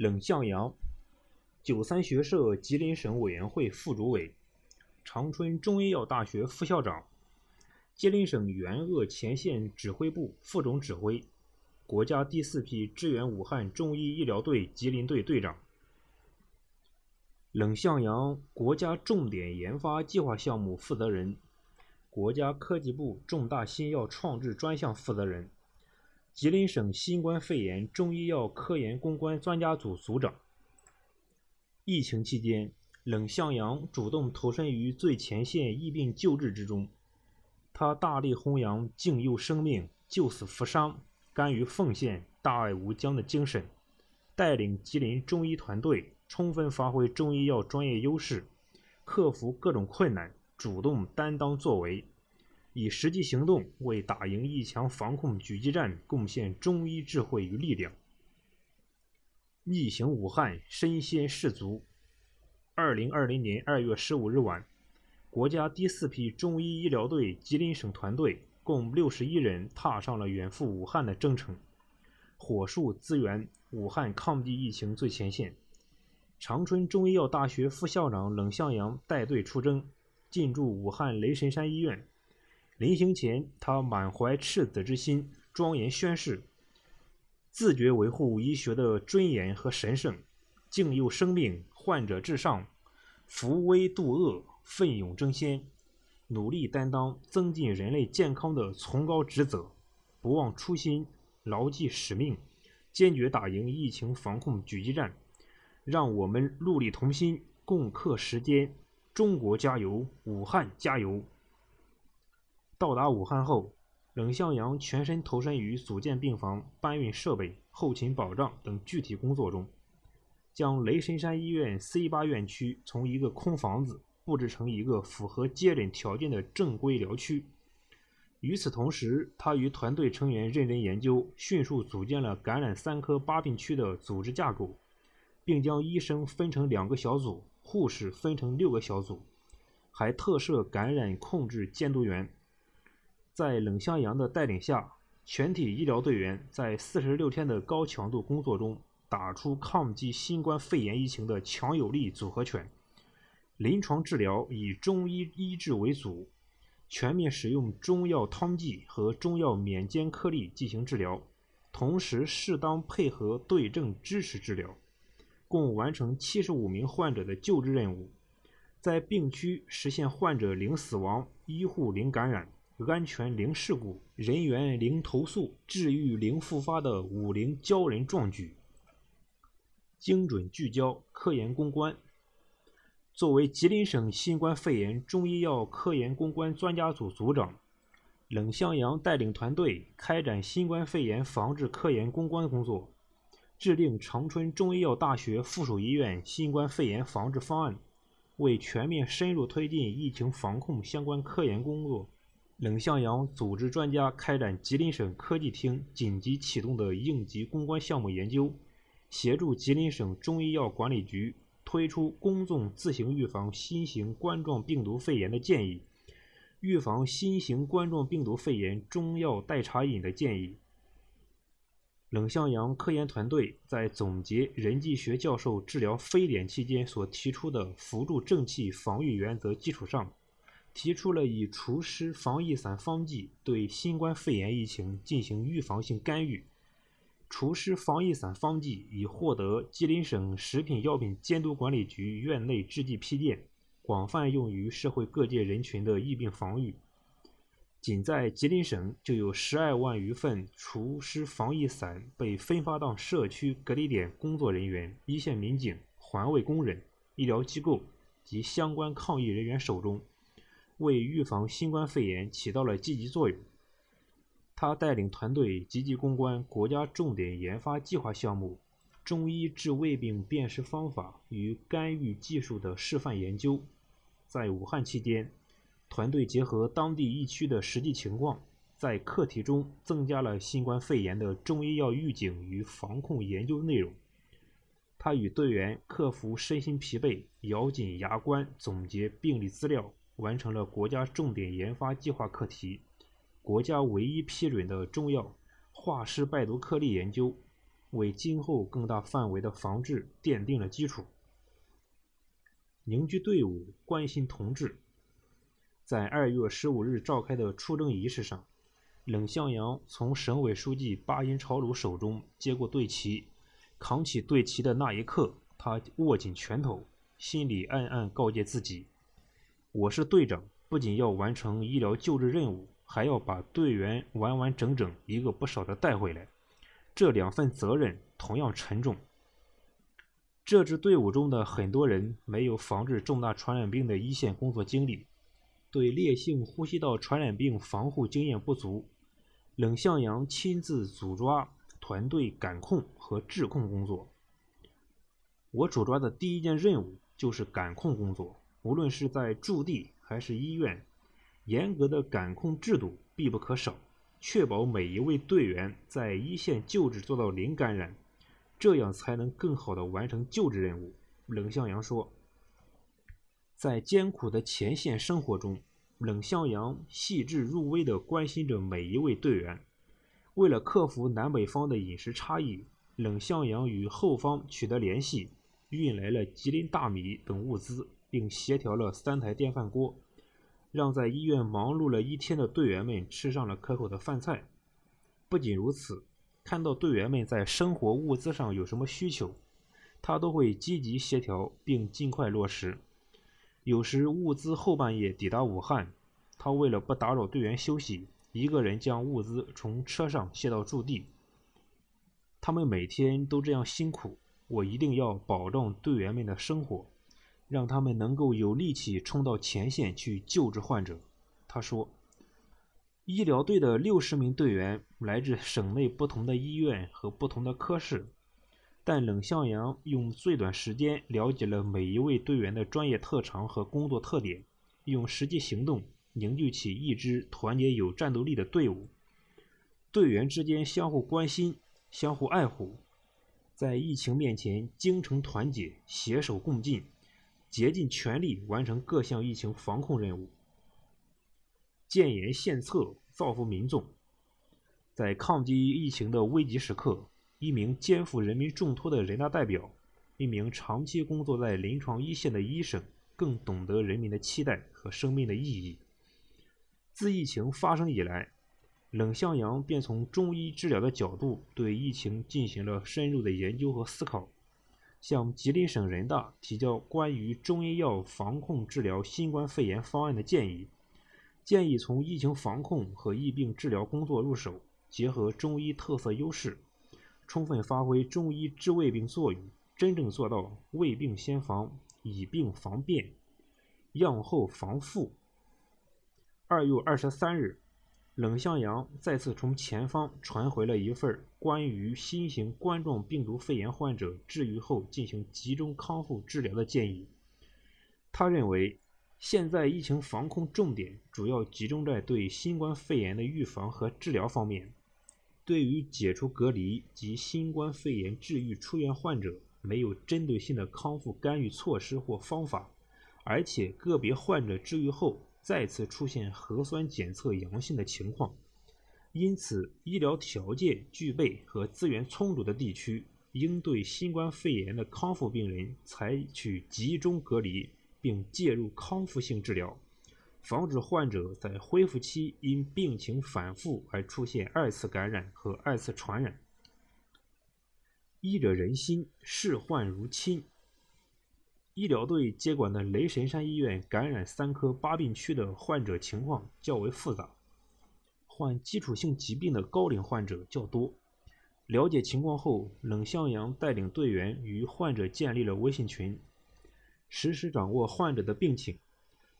冷向阳，九三学社吉林省委员会副主委，长春中医药大学副校长，吉林省援鄂前线指挥部副总指挥，国家第四批支援武汉中医医疗队吉林队队长。冷向阳国家重点研发计划项目负责人，国家科技部重大新药创制专项负责人。吉林省新冠肺炎中医药科研攻关专家组组长。疫情期间，冷向阳主动投身于最前线疫病救治之中。他大力弘扬敬佑生命、救死扶伤、甘于奉献、大爱无疆的精神，带领吉林中医团队充分发挥中医药专业优势，克服各种困难，主动担当作为。以实际行动为打赢疫情防控狙击战贡献中医智慧与力量。逆行武汉，身先士卒。二零二零年二月十五日晚，国家第四批中医医疗队吉林省团队共六十一人踏上了远赴武汉的征程，火速支援武汉抗击疫情最前线。长春中医药大学副校长冷向阳带队出征，进驻武汉雷神山医院。临行前，他满怀赤子之心，庄严宣誓：自觉维护医学的尊严和神圣，敬佑生命，患者至上，扶危度厄，奋勇争先，努力担当增进人类健康的崇高职责，不忘初心，牢记使命，坚决打赢疫情防控狙击战。让我们戮力同心，共克时艰。中国加油，武汉加油！到达武汉后，冷向阳全身投身于组建病房、搬运设备、后勤保障等具体工作中，将雷神山医院 C 八院区从一个空房子布置成一个符合接诊条件的正规疗区。与此同时，他与团队成员认真研究，迅速组建了感染三科八病区的组织架构，并将医生分成两个小组，护士分成六个小组，还特设感染控制监督员。在冷向阳的带领下，全体医疗队员在四十六天的高强度工作中，打出抗击新冠肺炎疫情的强有力组合拳。临床治疗以中医医治为主，全面使用中药汤剂和中药免煎颗粒进行治疗，同时适当配合对症支持治疗，共完成七十五名患者的救治任务，在病区实现患者零死亡、医护零感染。安全零事故，人员零投诉，治愈零复发的五零骄人壮举。精准聚焦科研攻关。作为吉林省新冠肺炎中医药科研攻关专家组组长，冷向阳带领团队开展新冠肺炎防治科研攻关工作，制定长春中医药大学附属医院新冠肺炎防治方案，为全面深入推进疫情防控相关科研工作。冷向阳组织专家开展吉林省科技厅紧急启动的应急攻关项目研究，协助吉林省中医药管理局推出公众自行预防新型冠状病毒肺炎的建议，预防新型冠状病毒肺炎中药代茶饮的建议。冷向阳科研团队在总结任继学教授治疗非典期间所提出的扶助正气防御原则基础上。提出了以除湿防疫散方剂对新冠肺炎疫情进行预防性干预。除湿防疫散方剂已获得吉林省食品药品监督管理局院内制剂批件，广泛用于社会各界人群的疫病防御。仅在吉林省就有十二万余份除湿防疫散被分发到社区隔离点工作人员、一线民警、环卫工人、医疗机构及相关抗疫人员手中。为预防新冠肺炎起到了积极作用。他带领团队积极攻关国家重点研发计划项目——中医治胃病辨识方法与干预技术的示范研究。在武汉期间，团队结合当地疫区的实际情况，在课题中增加了新冠肺炎的中医药预警与防控研究内容。他与队员克服身心疲惫，咬紧牙关总结病例资料。完成了国家重点研发计划课题，国家唯一批准的中药化湿败毒颗粒研究，为今后更大范围的防治奠定了基础。凝聚队伍，关心同志。在二月十五日召开的出征仪式上，冷向阳从省委书记巴音朝鲁手中接过队旗，扛起队旗的那一刻，他握紧拳头，心里暗暗告诫自己：“我是队长，不仅要完成医疗救治任务，还要把队员完完整整一个不少的带回来。这两份责任同样沉重。”这支队伍中的很多人没有防治重大传染病的一线工作经历。对烈性呼吸道传染病防护经验不足，冷向阳亲自组抓团队感控和质控工作。我主抓的第一件任务就是感控工作，无论是在驻地还是医院，严格的感控制度必不可少，确保每一位队员在一线救治做到零感染，这样才能更好的完成救治任务。冷向阳说。在艰苦的前线生活中，冷向阳细致入微地关心着每一位队员。为了克服南北方的饮食差异，冷向阳与后方取得联系，运来了吉林大米等物资，并协调了三台电饭锅，让在医院忙碌了一天的队员们吃上了可口的饭菜。不仅如此，看到队员们在生活物资上有什么需求，他都会积极协调并尽快落实。有时物资后半夜抵达武汉，他为了不打扰队员休息，一个人将物资从车上卸到驻地。他们每天都这样辛苦，我一定要保证队员们的生活，让他们能够有力气冲到前线去救治患者。他说：“医疗队的六十名队员来自省内不同的医院和不同的科室。”但冷向阳用最短时间了解了每一位队员的专业特长和工作特点，用实际行动凝聚起一支团结有战斗力的队伍。队员之间相互关心、相互爱护，在疫情面前精诚团结、携手共进，竭尽全力完成各项疫情防控任务。建言献策，造福民众。在抗击疫情的危急时刻。一名肩负人民重托的人大代表，一名长期工作在临床一线的医生，更懂得人民的期待和生命的意义。自疫情发生以来，冷向阳便从中医治疗的角度对疫情进行了深入的研究和思考，向吉林省人大提交关于中医药防控治疗新冠肺炎方案的建议，建议从疫情防控和疫病治疗工作入手，结合中医特色优势。充分发挥中医治未病作用，真正做到未病先防、以病防变、药后防复。二月二十三日，冷向阳再次从前方传回了一份关于新型冠状病毒肺炎患者治愈后进行集中康复治疗的建议。他认为，现在疫情防控重点主要集中在对新冠肺炎的预防和治疗方面。对于解除隔离及新冠肺炎治愈出院患者，没有针对性的康复干预措施或方法，而且个别患者治愈后再次出现核酸检测阳性的情况，因此医疗条件具备和资源充足的地区，应对新冠肺炎的康复病人采取集中隔离，并介入康复性治疗。防止患者在恢复期因病情反复而出现二次感染和二次传染。医者仁心，视患如亲。医疗队接管的雷神山医院感染三科八病区的患者情况较为复杂，患基础性疾病的高龄患者较多。了解情况后，冷向阳带领队员与患者建立了微信群，实时掌握患者的病情。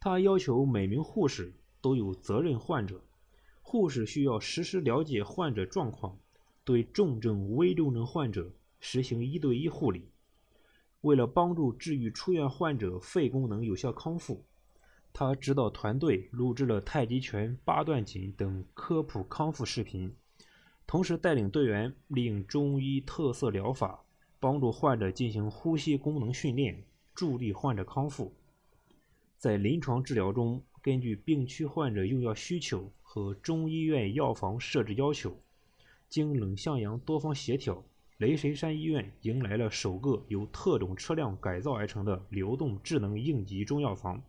他要求每名护士都有责任患者，护士需要实时了解患者状况，对重症、危重症患者实行一对一护理。为了帮助治愈出院患者肺功能有效康复，他指导团队录制了太极拳、八段锦等科普康复视频，同时带领队员利用中医特色疗法，帮助患者进行呼吸功能训练，助力患者康复。在临床治疗中，根据病区患者用药需求和中医院药房设置要求，经冷向阳多方协调，雷神山医院迎来了首个由特种车辆改造而成的流动智能应急中药房。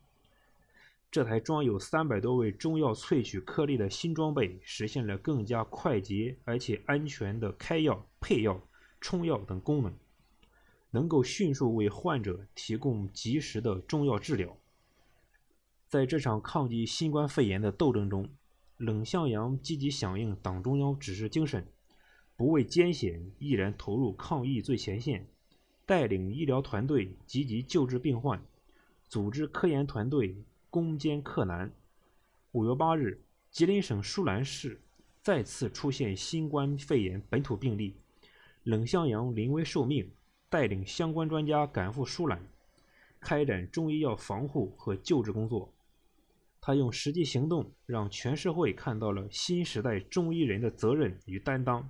这台装有三百多位中药萃取颗粒的新装备，实现了更加快捷而且安全的开药、配药、冲药等功能，能够迅速为患者提供及时的中药治疗。在这场抗击新冠肺炎的斗争中，冷向阳积极响应党中央指示精神，不畏艰险，毅然投入抗疫最前线，带领医疗团队积极救治病患，组织科研团队。攻坚克难。五月八日，吉林省舒兰市再次出现新冠肺炎本土病例，冷向阳临危受命，带领相关专家赶赴舒兰，开展中医药防护和救治工作。他用实际行动让全社会看到了新时代中医人的责任与担当。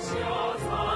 小草